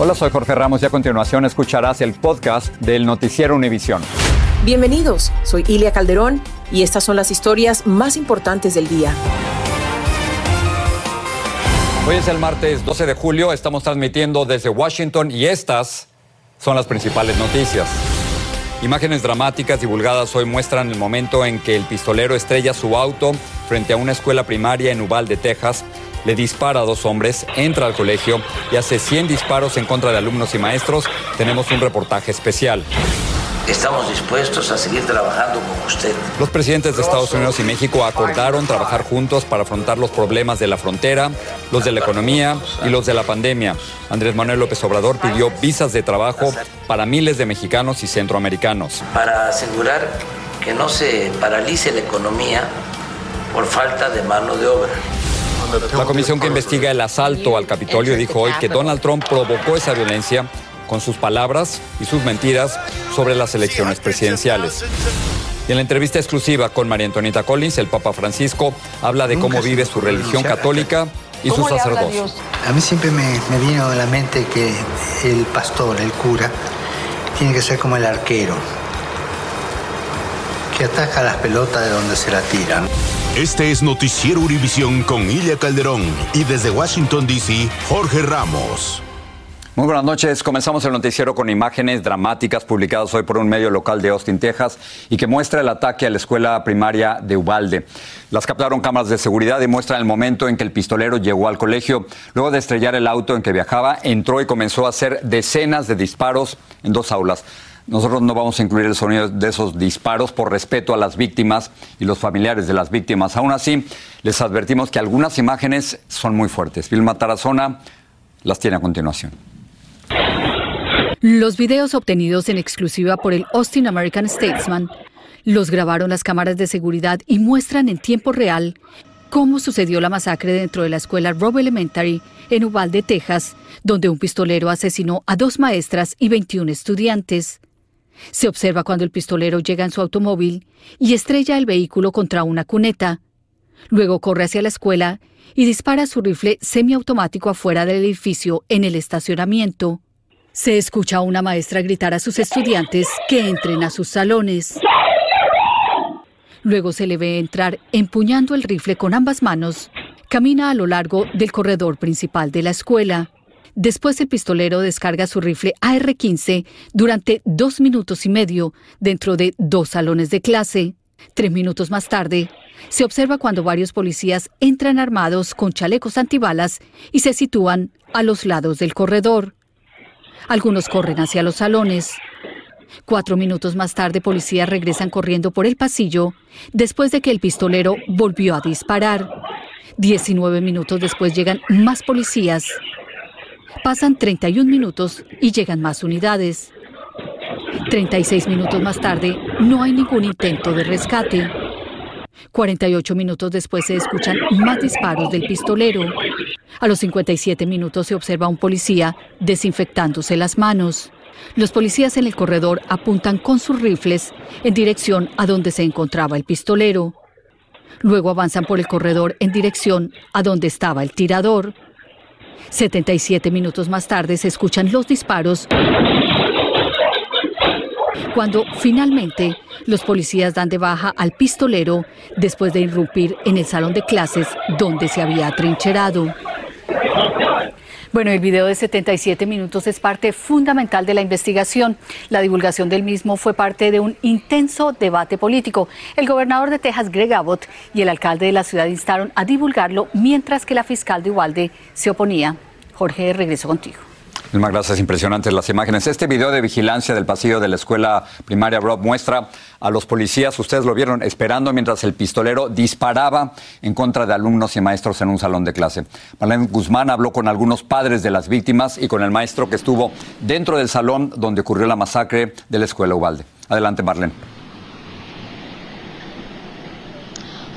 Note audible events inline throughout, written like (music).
Hola, soy Jorge Ramos y a continuación escucharás el podcast del Noticiero Univisión. Bienvenidos, soy Ilia Calderón y estas son las historias más importantes del día. Hoy es el martes 12 de julio, estamos transmitiendo desde Washington y estas son las principales noticias. Imágenes dramáticas divulgadas hoy muestran el momento en que el pistolero estrella su auto frente a una escuela primaria en Uvalde, Texas, le dispara a dos hombres, entra al colegio y hace 100 disparos en contra de alumnos y maestros. Tenemos un reportaje especial. Estamos dispuestos a seguir trabajando con usted. Los presidentes de Estados Unidos y México acordaron trabajar juntos para afrontar los problemas de la frontera, los de la economía y los de la pandemia. Andrés Manuel López Obrador pidió visas de trabajo para miles de mexicanos y centroamericanos. Para asegurar que no se paralice la economía por falta de mano de obra. La comisión que investiga el asalto al Capitolio dijo hoy que Donald Trump provocó esa violencia con sus palabras y sus mentiras sobre las elecciones presidenciales. Y en la entrevista exclusiva con María Antonieta Collins, el Papa Francisco habla de cómo vive su religión católica y su sacerdocio. A mí siempre me, me vino a la mente que el pastor, el cura, tiene que ser como el arquero, que ataca las pelotas de donde se la tiran. Este es Noticiero Univisión con Ilia Calderón y desde Washington, D.C., Jorge Ramos. Muy buenas noches. Comenzamos el noticiero con imágenes dramáticas publicadas hoy por un medio local de Austin, Texas, y que muestra el ataque a la escuela primaria de Ubalde. Las captaron cámaras de seguridad y muestran el momento en que el pistolero llegó al colegio. Luego de estrellar el auto en que viajaba, entró y comenzó a hacer decenas de disparos en dos aulas. Nosotros no vamos a incluir el sonido de esos disparos por respeto a las víctimas y los familiares de las víctimas. Aún así, les advertimos que algunas imágenes son muy fuertes. Vilma Tarazona las tiene a continuación. Los videos obtenidos en exclusiva por el Austin American Statesman los grabaron las cámaras de seguridad y muestran en tiempo real cómo sucedió la masacre dentro de la escuela Robb Elementary en Uvalde, Texas, donde un pistolero asesinó a dos maestras y 21 estudiantes. Se observa cuando el pistolero llega en su automóvil y estrella el vehículo contra una cuneta. Luego corre hacia la escuela y dispara su rifle semiautomático afuera del edificio en el estacionamiento. Se escucha a una maestra gritar a sus estudiantes que entren a sus salones. Luego se le ve entrar empuñando el rifle con ambas manos. Camina a lo largo del corredor principal de la escuela. Después el pistolero descarga su rifle AR-15 durante dos minutos y medio dentro de dos salones de clase. Tres minutos más tarde, se observa cuando varios policías entran armados con chalecos antibalas y se sitúan a los lados del corredor. Algunos corren hacia los salones. Cuatro minutos más tarde, policías regresan corriendo por el pasillo después de que el pistolero volvió a disparar. Diecinueve minutos después llegan más policías. Pasan 31 minutos y llegan más unidades. 36 minutos más tarde, no hay ningún intento de rescate. 48 minutos después se escuchan más disparos del pistolero. A los 57 minutos se observa un policía desinfectándose las manos. Los policías en el corredor apuntan con sus rifles en dirección a donde se encontraba el pistolero. Luego avanzan por el corredor en dirección a donde estaba el tirador. 77 minutos más tarde se escuchan los disparos cuando finalmente los policías dan de baja al pistolero después de irrumpir en el salón de clases donde se había atrincherado. Bueno, el video de 77 minutos es parte fundamental de la investigación. La divulgación del mismo fue parte de un intenso debate político. El gobernador de Texas, Greg Abbott, y el alcalde de la ciudad instaron a divulgarlo mientras que la fiscal de Uvalde se oponía. Jorge, regreso contigo. Más gracias, impresionantes las imágenes. Este video de vigilancia del pasillo de la escuela primaria Rob muestra a los policías, ustedes lo vieron, esperando mientras el pistolero disparaba en contra de alumnos y maestros en un salón de clase. Marlene Guzmán habló con algunos padres de las víctimas y con el maestro que estuvo dentro del salón donde ocurrió la masacre de la escuela Ubalde. Adelante, Marlene.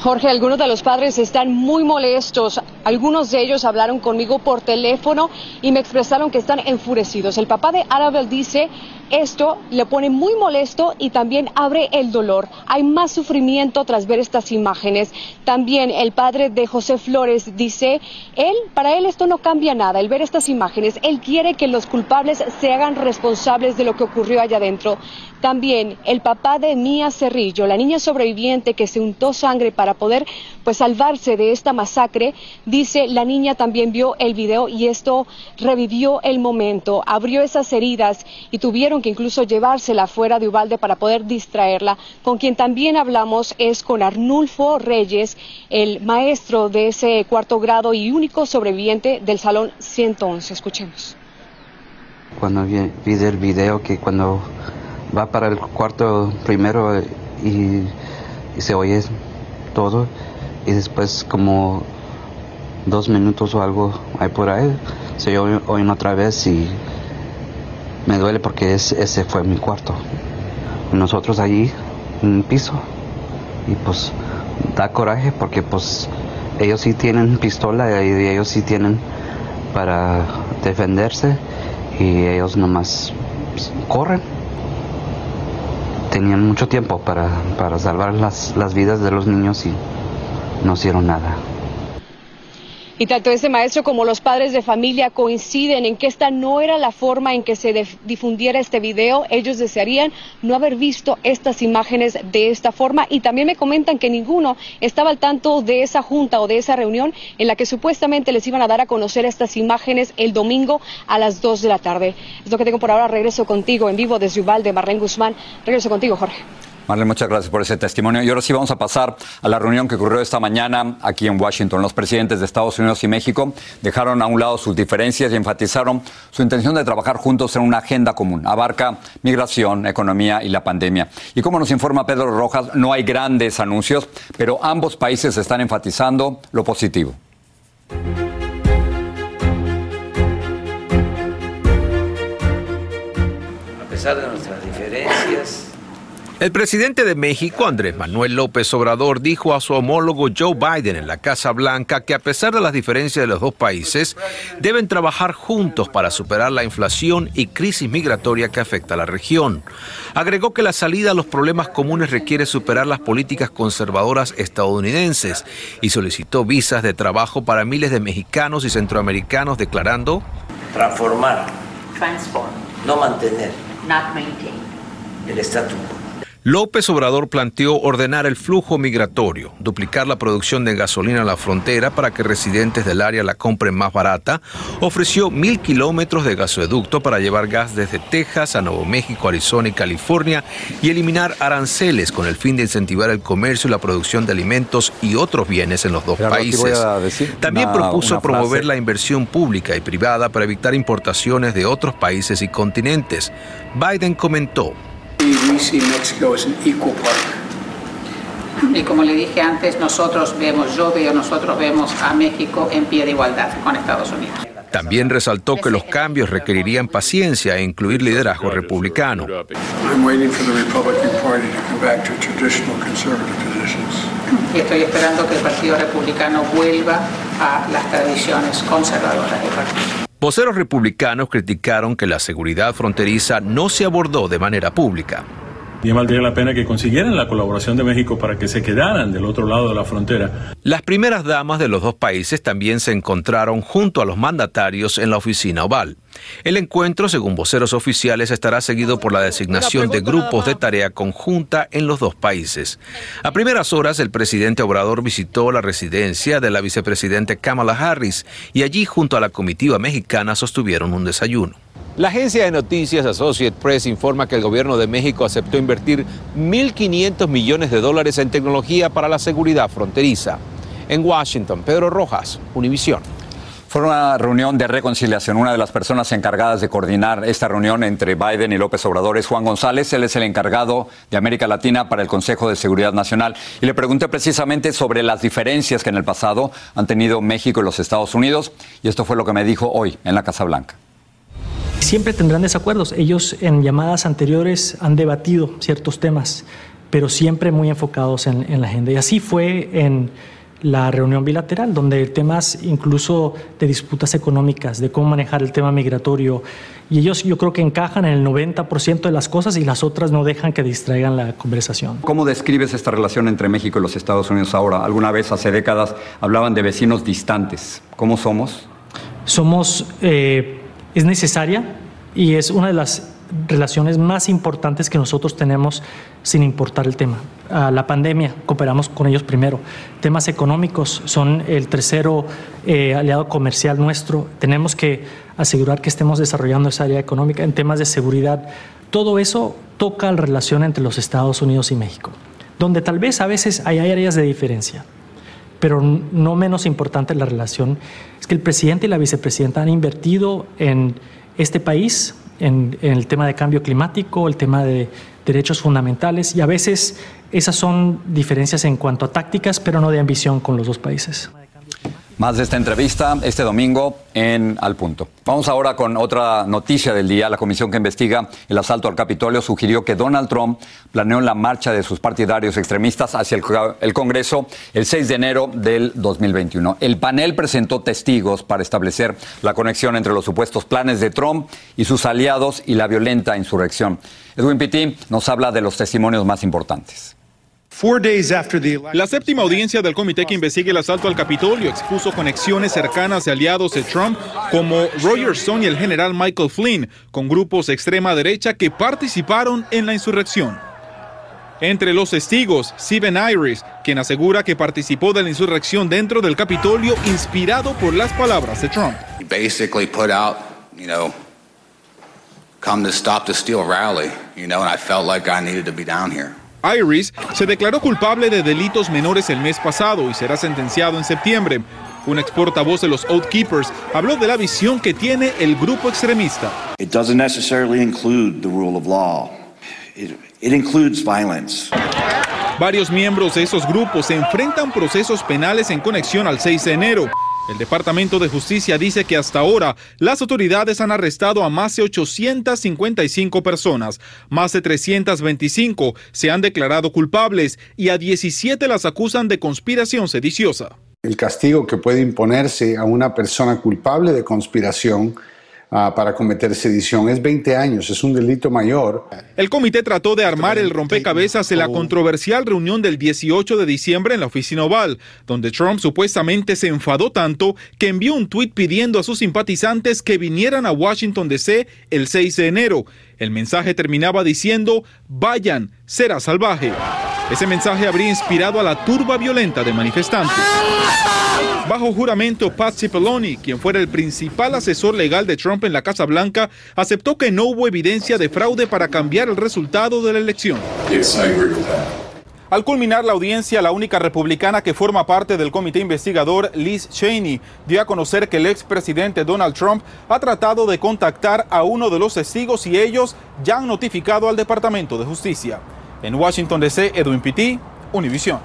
Jorge, algunos de los padres están muy molestos. Algunos de ellos hablaron conmigo por teléfono y me expresaron que están enfurecidos. El papá de Arabel dice esto le pone muy molesto y también abre el dolor. Hay más sufrimiento tras ver estas imágenes. También el padre de José Flores dice, él, para él esto no cambia nada, el ver estas imágenes. Él quiere que los culpables se hagan responsables de lo que ocurrió allá adentro. También el papá de Mía Cerrillo, la niña sobreviviente que se untó sangre para poder pues salvarse de esta masacre, dice la niña también vio el video y esto revivió el momento, abrió esas heridas y tuvieron que incluso llevársela fuera de Ubalde para poder distraerla. Con quien también hablamos es con Arnulfo Reyes, el maestro de ese cuarto grado y único sobreviviente del salón 111. Escuchemos. Cuando vi el video que cuando va para el cuarto primero y, se oye todo y después como dos minutos o algo hay por ahí se oyen otra vez y me duele porque ese fue mi cuarto. Nosotros allí el piso. Y pues da coraje porque pues ellos sí tienen pistola y ellos sí tienen para defenderse. Y ellos nomás corren. Tenían mucho tiempo para, para salvar las, las vidas de los niños y no hicieron nada. Y tanto ese maestro como los padres de familia coinciden en que esta no era la forma en que se difundiera este video. Ellos desearían no haber visto estas imágenes de esta forma y también me comentan que ninguno estaba al tanto de esa junta o de esa reunión en la que supuestamente les iban a dar a conocer estas imágenes el domingo a las 2 de la tarde. Es lo que tengo por ahora. Regreso contigo en vivo desde Uvalde, Marlene Guzmán. Regreso contigo, Jorge. Marlene, muchas gracias por ese testimonio. Y ahora sí vamos a pasar a la reunión que ocurrió esta mañana aquí en Washington. Los presidentes de Estados Unidos y México dejaron a un lado sus diferencias y enfatizaron su intención de trabajar juntos en una agenda común. Abarca migración, economía y la pandemia. Y como nos informa Pedro Rojas, no hay grandes anuncios, pero ambos países están enfatizando lo positivo. A pesar de diferencias, el presidente de México, Andrés Manuel López Obrador, dijo a su homólogo Joe Biden en la Casa Blanca que a pesar de las diferencias de los dos países, deben trabajar juntos para superar la inflación y crisis migratoria que afecta a la región. Agregó que la salida a los problemas comunes requiere superar las políticas conservadoras estadounidenses y solicitó visas de trabajo para miles de mexicanos y centroamericanos, declarando transformar, transform, no mantener not maintain. el estatus quo. López Obrador planteó ordenar el flujo migratorio, duplicar la producción de gasolina en la frontera para que residentes del área la compren más barata, ofreció mil kilómetros de gasoducto para llevar gas desde Texas a Nuevo México, Arizona y California y eliminar aranceles con el fin de incentivar el comercio y la producción de alimentos y otros bienes en los dos países. También propuso promover la inversión pública y privada para evitar importaciones de otros países y continentes. Biden comentó. Y como le dije antes, nosotros vemos, yo veo, nosotros vemos a México en pie de igualdad con Estados Unidos. También resaltó que los cambios requerirían paciencia e incluir liderazgo republicano. Y estoy esperando que el Partido Republicano vuelva a las tradiciones conservadoras del partido. Voceros republicanos criticaron que la seguridad fronteriza no se abordó de manera pública. Y valdría la pena que consiguieran la colaboración de México para que se quedaran del otro lado de la frontera. Las primeras damas de los dos países también se encontraron junto a los mandatarios en la oficina oval. El encuentro, según voceros oficiales, estará seguido por la designación de grupos de tarea conjunta en los dos países. A primeras horas, el presidente Obrador visitó la residencia de la vicepresidente Kamala Harris y allí, junto a la comitiva mexicana, sostuvieron un desayuno. La agencia de noticias Associate Press informa que el gobierno de México aceptó invertir 1.500 millones de dólares en tecnología para la seguridad fronteriza. En Washington, Pedro Rojas, Univisión. Fue una reunión de reconciliación. Una de las personas encargadas de coordinar esta reunión entre Biden y López Obrador es Juan González. Él es el encargado de América Latina para el Consejo de Seguridad Nacional. Y le pregunté precisamente sobre las diferencias que en el pasado han tenido México y los Estados Unidos. Y esto fue lo que me dijo hoy en la Casa Blanca. Siempre tendrán desacuerdos. Ellos en llamadas anteriores han debatido ciertos temas, pero siempre muy enfocados en, en la agenda. Y así fue en la reunión bilateral, donde temas incluso de disputas económicas, de cómo manejar el tema migratorio, y ellos yo creo que encajan en el 90% de las cosas y las otras no dejan que distraigan la conversación. ¿Cómo describes esta relación entre México y los Estados Unidos ahora? Alguna vez hace décadas hablaban de vecinos distantes. ¿Cómo somos? Somos, eh, es necesaria y es una de las relaciones más importantes que nosotros tenemos sin importar el tema. La pandemia, cooperamos con ellos primero. Temas económicos son el tercero eh, aliado comercial nuestro. Tenemos que asegurar que estemos desarrollando esa área económica en temas de seguridad. Todo eso toca la relación entre los Estados Unidos y México, donde tal vez a veces hay áreas de diferencia, pero no menos importante la relación es que el presidente y la vicepresidenta han invertido en este país en, el tema de cambio climático, el tema de derechos fundamentales y a veces esas son diferencias en cuanto a tácticas, pero no de ambición con los dos países. Más de esta entrevista este domingo en Al Punto. Vamos ahora con otra noticia del día. La comisión que investiga el asalto al Capitolio sugirió que Donald Trump planeó la marcha de sus partidarios extremistas hacia el, Congreso el 6 de enero del 2021. El panel presentó testigos para establecer la conexión entre los supuestos planes de Trump y sus aliados y la violenta insurrección. Edwin Pitti nos habla de los testimonios más importantes. La séptima audiencia del comité que investiga el asalto al Capitolio expuso conexiones cercanas de aliados de Trump como Roger Stone y el general Michael Flynn con grupos de extrema derecha que participaron en la insurrección. Entre los testigos, Steven Iris, quien asegura que participó de la insurrección dentro del Capitolio inspirado por las palabras de Trump. basically put out, you know, come to stop the steel rally, you know, and I felt like I needed to be down here. Iris se declaró culpable de delitos menores el mes pasado y será sentenciado en septiembre. Un ex portavoz de los Oath Keepers habló de la visión que tiene el grupo extremista. It doesn't necessarily include the rule of law. It, it includes violence. Varios miembros de esos grupos se enfrentan procesos penales en conexión al 6 de enero. El Departamento de Justicia dice que hasta ahora las autoridades han arrestado a más de 855 personas, más de 325 se han declarado culpables y a 17 las acusan de conspiración sediciosa. El castigo que puede imponerse a una persona culpable de conspiración Ah, para cometer sedición. Es 20 años, es un delito mayor. El comité trató de armar el rompecabezas en la controversial reunión del 18 de diciembre en la oficina oval, donde Trump supuestamente se enfadó tanto que envió un tuit pidiendo a sus simpatizantes que vinieran a Washington DC el 6 de enero. El mensaje terminaba diciendo, vayan, será salvaje. Ese mensaje habría inspirado a la turba violenta de manifestantes. Bajo juramento, Pat Cipollone, quien fuera el principal asesor legal de Trump en la Casa Blanca, aceptó que no hubo evidencia de fraude para cambiar el resultado de la elección. Al culminar la audiencia, la única republicana que forma parte del comité investigador, Liz Cheney, dio a conocer que el expresidente Donald Trump ha tratado de contactar a uno de los testigos y ellos ya han notificado al Departamento de Justicia. En Washington DC, Edwin Pitti, Univision.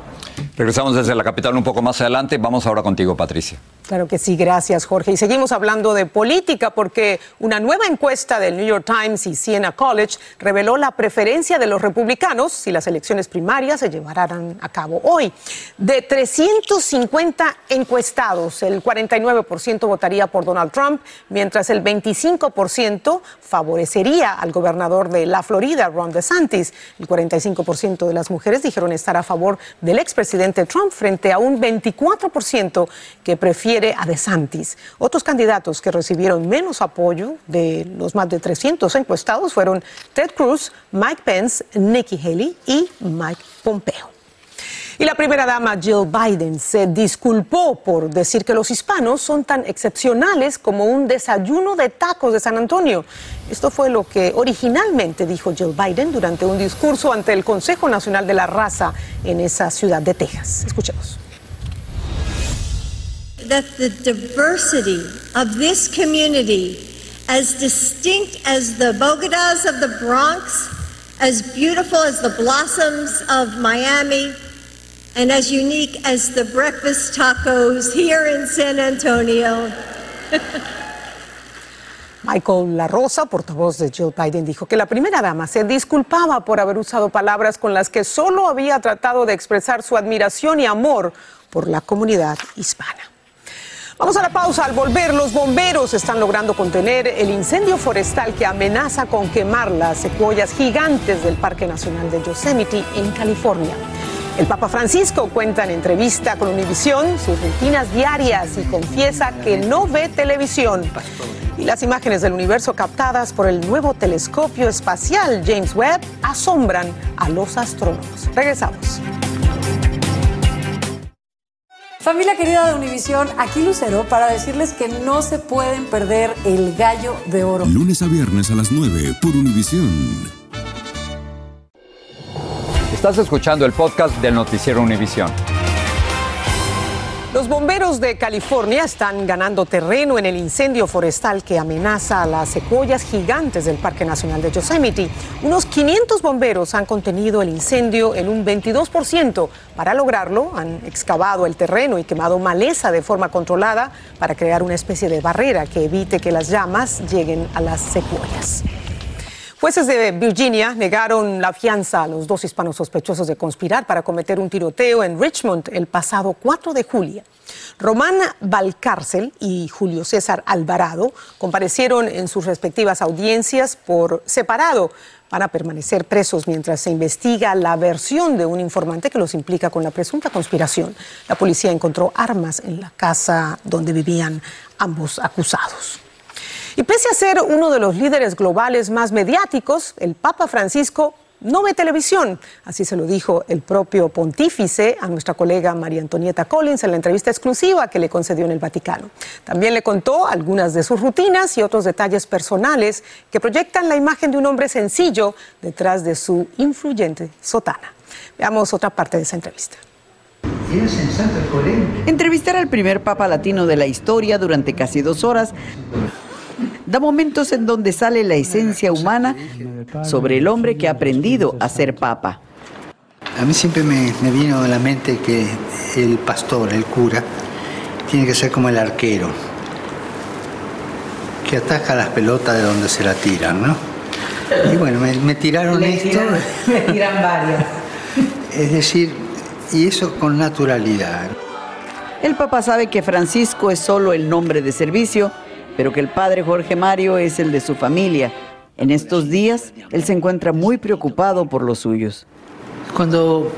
Regresamos desde la capital un poco más adelante. Vamos ahora contigo, Patricia. Claro que sí, gracias Jorge. Y seguimos hablando de política porque una nueva encuesta del New York Times y Siena College reveló la preferencia de los republicanos si las elecciones primarias se llevaran a cabo hoy. De 350 encuestados, el 49% votaría por Donald Trump, mientras el 25% favorecería al gobernador de la Florida, Ron DeSantis. El 45% de las mujeres dijeron estar a favor del expresidente Trump frente a un 24% que prefiere a DeSantis. Otros candidatos que recibieron menos apoyo de los más de 300 encuestados fueron Ted Cruz, Mike Pence, Nikki Haley y Mike Pompeo. Y la primera dama Jill Biden se disculpó por decir que los hispanos son tan excepcionales como un desayuno de tacos de San Antonio. Esto fue lo que originalmente dijo Jill Biden durante un discurso ante el Consejo Nacional de la Raza en esa ciudad de Texas. Escuchemos. that the diversity of this community, as distinct as the Bogotas of the Bronx, as beautiful as the blossoms of Miami, and as unique as the breakfast tacos here in San Antonio. (laughs) Michael La Rosa, portavoz de Jill Biden, dijo que la primera dama se disculpaba por haber usado palabras con las que solo había tratado de expresar su admiración y amor por la comunidad hispana. Vamos a la pausa. Al volver, los bomberos están logrando contener el incendio forestal que amenaza con quemar las secuoyas gigantes del Parque Nacional de Yosemite en California. El Papa Francisco cuenta en entrevista con Univisión sus rutinas diarias y confiesa que no ve televisión. Y las imágenes del universo captadas por el nuevo telescopio espacial James Webb asombran a los astrónomos. Regresamos. Familia querida de Univisión, aquí Lucero para decirles que no se pueden perder el gallo de oro. Lunes a viernes a las 9 por Univisión. Estás escuchando el podcast del noticiero Univisión. Los bomberos de California están ganando terreno en el incendio forestal que amenaza a las secuoyas gigantes del Parque Nacional de Yosemite. Unos 500 bomberos han contenido el incendio en un 22%. Para lograrlo, han excavado el terreno y quemado maleza de forma controlada para crear una especie de barrera que evite que las llamas lleguen a las secuoyas. Jueces de Virginia negaron la fianza a los dos hispanos sospechosos de conspirar para cometer un tiroteo en Richmond el pasado 4 de julio. Román Valcárcel y Julio César Alvarado comparecieron en sus respectivas audiencias por separado. Van a permanecer presos mientras se investiga la versión de un informante que los implica con la presunta conspiración. La policía encontró armas en la casa donde vivían ambos acusados. Y pese a ser uno de los líderes globales más mediáticos, el Papa Francisco no ve televisión. Así se lo dijo el propio pontífice a nuestra colega María Antonieta Collins en la entrevista exclusiva que le concedió en el Vaticano. También le contó algunas de sus rutinas y otros detalles personales que proyectan la imagen de un hombre sencillo detrás de su influyente sotana. Veamos otra parte de esa entrevista. Entrevistar al primer papa latino de la historia durante casi dos horas da momentos en donde sale la esencia humana sobre el hombre que ha aprendido a ser papa. A mí siempre me, me vino a la mente que el pastor, el cura, tiene que ser como el arquero, que ataca las pelotas de donde se la tiran, ¿no? Y bueno, me, me tiraron Le esto. tiran- (laughs) le tiran varias. (laughs) Es decir, y eso con naturalidad. El papa sabe que Francisco es solo el nombre de servicio, pero que el padre Jorge Mario es el de su familia. En estos días, él se encuentra muy preocupado por los suyos. Cuando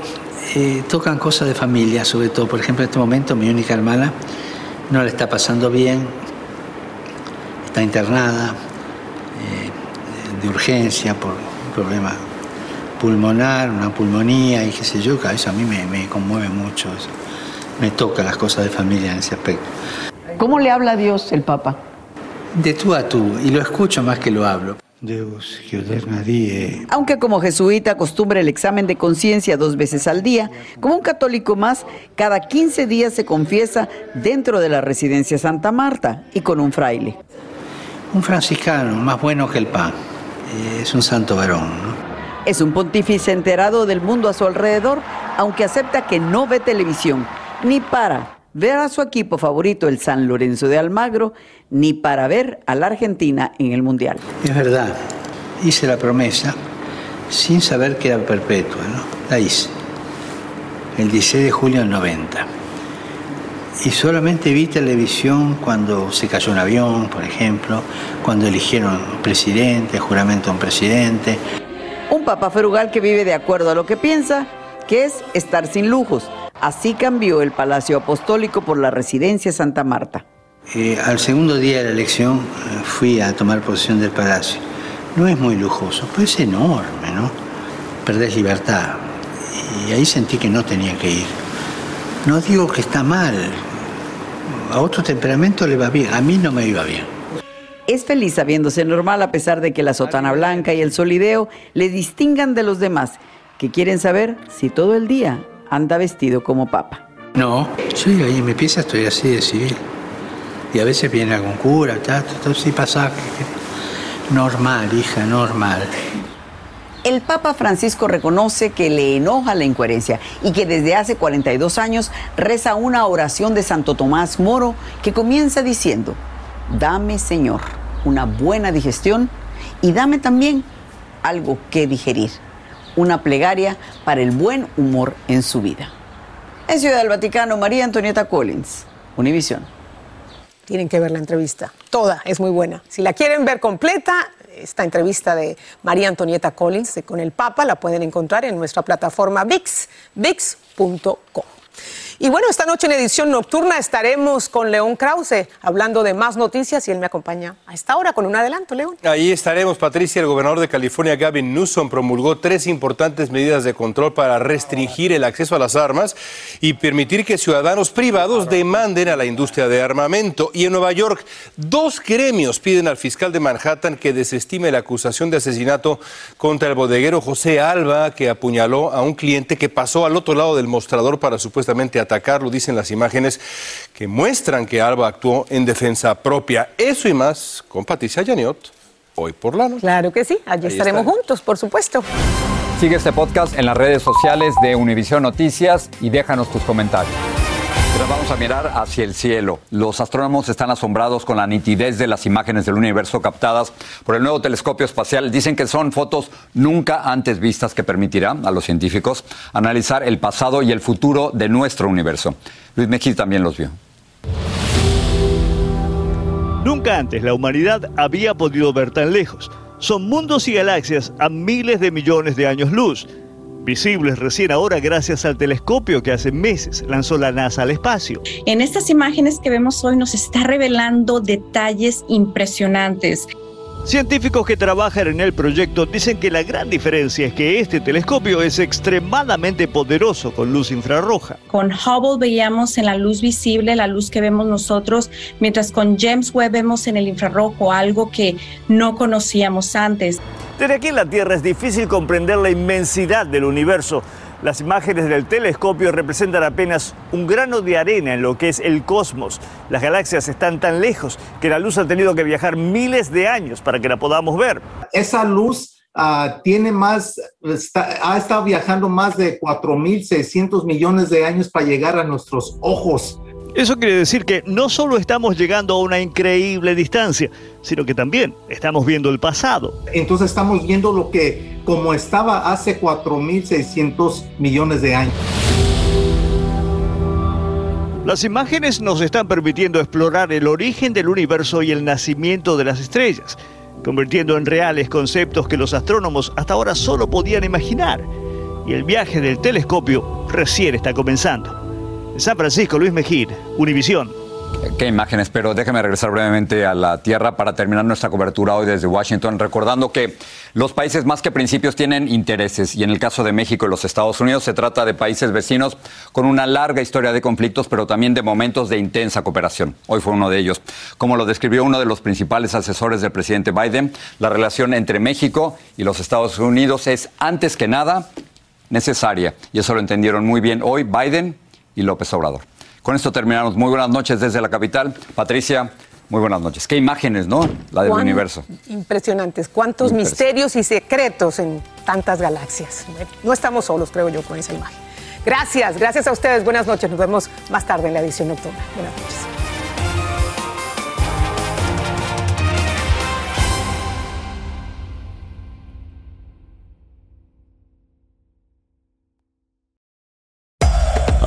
eh, tocan cosas de familia, sobre todo, por ejemplo, en este momento mi única hermana no le está pasando bien, está internada eh, de urgencia por un problema pulmonar, una pulmonía y qué sé yo, que eso a mí me, me conmueve mucho, eso. me toca las cosas de familia en ese aspecto. ¿Cómo le habla a Dios el papa? De tú a tú, y lo escucho más que lo hablo. Deus, nadie. Aunque como jesuita acostumbra el examen de conciencia dos veces al día, como un católico más, cada 15 días se confiesa dentro de la residencia Santa Marta y con un fraile. Un franciscano, más bueno que el pan. Eh, Es un santo varón, ¿no? Es un pontífice enterado del mundo a su alrededor, aunque acepta que no ve televisión, ni para ver a su equipo favorito, el San Lorenzo de Almagro, ni para ver a la Argentina en el Mundial. Es verdad, hice la promesa sin saber que era perpetua, ¿no? La hice. El 16 de julio del 90. Y solamente vi televisión cuando se cayó un avión, por ejemplo, cuando eligieron presidente, juramento a un presidente. Un papa frugal que vive de acuerdo a lo que piensa, que es estar sin lujos. Así cambió el Palacio Apostólico por la Residencia Santa Marta. Eh, al segundo día de la elección eh, fui a tomar posesión del palacio. No es muy lujoso, pero es enorme, ¿no? Perdés libertad. Y ahí sentí que no tenía que ir. No digo que está mal. A otro temperamento le va bien. A mí no me iba bien. Es feliz sabiéndose normal a pesar de que la sotana blanca y el solideo le distingan de los demás, que quieren saber si todo el día anda vestido como papa. No, sí, ahí en mi pieza estoy así de civil. Y a veces viene algún cura, todo sí pasa. Normal, hija, normal. El Papa Francisco reconoce que le enoja la incoherencia y que desde hace 42 años reza una oración de Santo Tomás Moro que comienza diciendo, dame Señor una buena digestión y dame también algo que digerir, una plegaria para el buen humor en su vida. En Ciudad del Vaticano, María Antonieta Collins, Univisión. Tienen que ver la entrevista, toda es muy buena. Si la quieren ver completa, esta entrevista de María Antonieta Collins con el Papa la pueden encontrar en nuestra plataforma VIX, VIX.com. Y bueno, esta noche en edición nocturna estaremos con León Krause hablando de más noticias y él me acompaña a esta hora con un adelanto, León. Ahí estaremos, Patricia. El gobernador de California, Gavin Newsom, promulgó tres importantes medidas de control para restringir el acceso a las armas y permitir que ciudadanos privados demanden a la industria de armamento. Y en Nueva York, dos gremios piden al fiscal de Manhattan que desestime la acusación de asesinato contra el bodeguero José Alba, que apuñaló a un cliente que pasó al otro lado del mostrador para supuestamente atacarlo, dicen las imágenes que muestran que Alba actuó en defensa propia. Eso y más con Patricia Yaniot, hoy por la noche. Claro que sí, allí estaremos juntos, por supuesto. Sigue este podcast en las redes sociales de Univision Noticias y déjanos tus comentarios. Vamos a mirar hacia el cielo. Los astrónomos están asombrados con la nitidez de las imágenes del universo captadas por el nuevo telescopio espacial. Dicen que son fotos nunca antes vistas que permitirá a los científicos analizar el pasado y el futuro de nuestro universo. Luis Mejía también los vio. Nunca antes la humanidad había podido ver tan lejos. Son mundos y galaxias a miles de millones de años luz visibles recién ahora gracias al telescopio que hace meses lanzó la NASA al espacio. En estas imágenes que vemos hoy nos está revelando detalles impresionantes. Científicos que trabajan en el proyecto dicen que la gran diferencia es que este telescopio es extremadamente poderoso con luz infrarroja. Con Hubble veíamos en la luz visible la luz que vemos nosotros, mientras con James Webb vemos en el infrarrojo algo que no conocíamos antes. Desde aquí en la Tierra es difícil comprender la inmensidad del universo. Las imágenes del telescopio representan apenas un grano de arena en lo que es el cosmos. Las galaxias están tan lejos que la luz ha tenido que viajar miles de años para que la podamos ver. Esa luz ah, tiene más, ha estado viajando más de 4.600 millones de años para llegar a nuestros ojos. Eso quiere decir que no solo estamos llegando a una increíble distancia, sino que también estamos viendo el pasado. Entonces estamos viendo lo que como estaba hace 4.600 millones de años. Las imágenes nos están permitiendo explorar el origen del universo y el nacimiento de las estrellas, convirtiendo en reales conceptos que los astrónomos hasta ahora solo podían imaginar. Y el viaje del telescopio recién está comenzando. San Francisco, Luis Mejir, Univisión. Qué imágenes, pero déjeme regresar brevemente a la Tierra para terminar nuestra cobertura hoy desde Washington, recordando que los países más que principios tienen intereses y en el caso de México y los Estados Unidos se trata de países vecinos con una larga historia de conflictos, pero también de momentos de intensa cooperación. Hoy fue uno de ellos. Como lo describió uno de los principales asesores del presidente Biden, la relación entre México y los Estados Unidos es antes que nada necesaria y eso lo entendieron muy bien hoy Biden y López Obrador. Con esto terminamos. Muy buenas noches desde la capital. Patricia, muy buenas noches. Qué imágenes, ¿no? La del universo. Impresionantes. Cuántos misterios y secretos en tantas galaxias. No estamos solos, creo yo, con esa imagen. Gracias, gracias a ustedes. Buenas noches. Nos vemos más tarde en la edición nocturna. Buenas noches.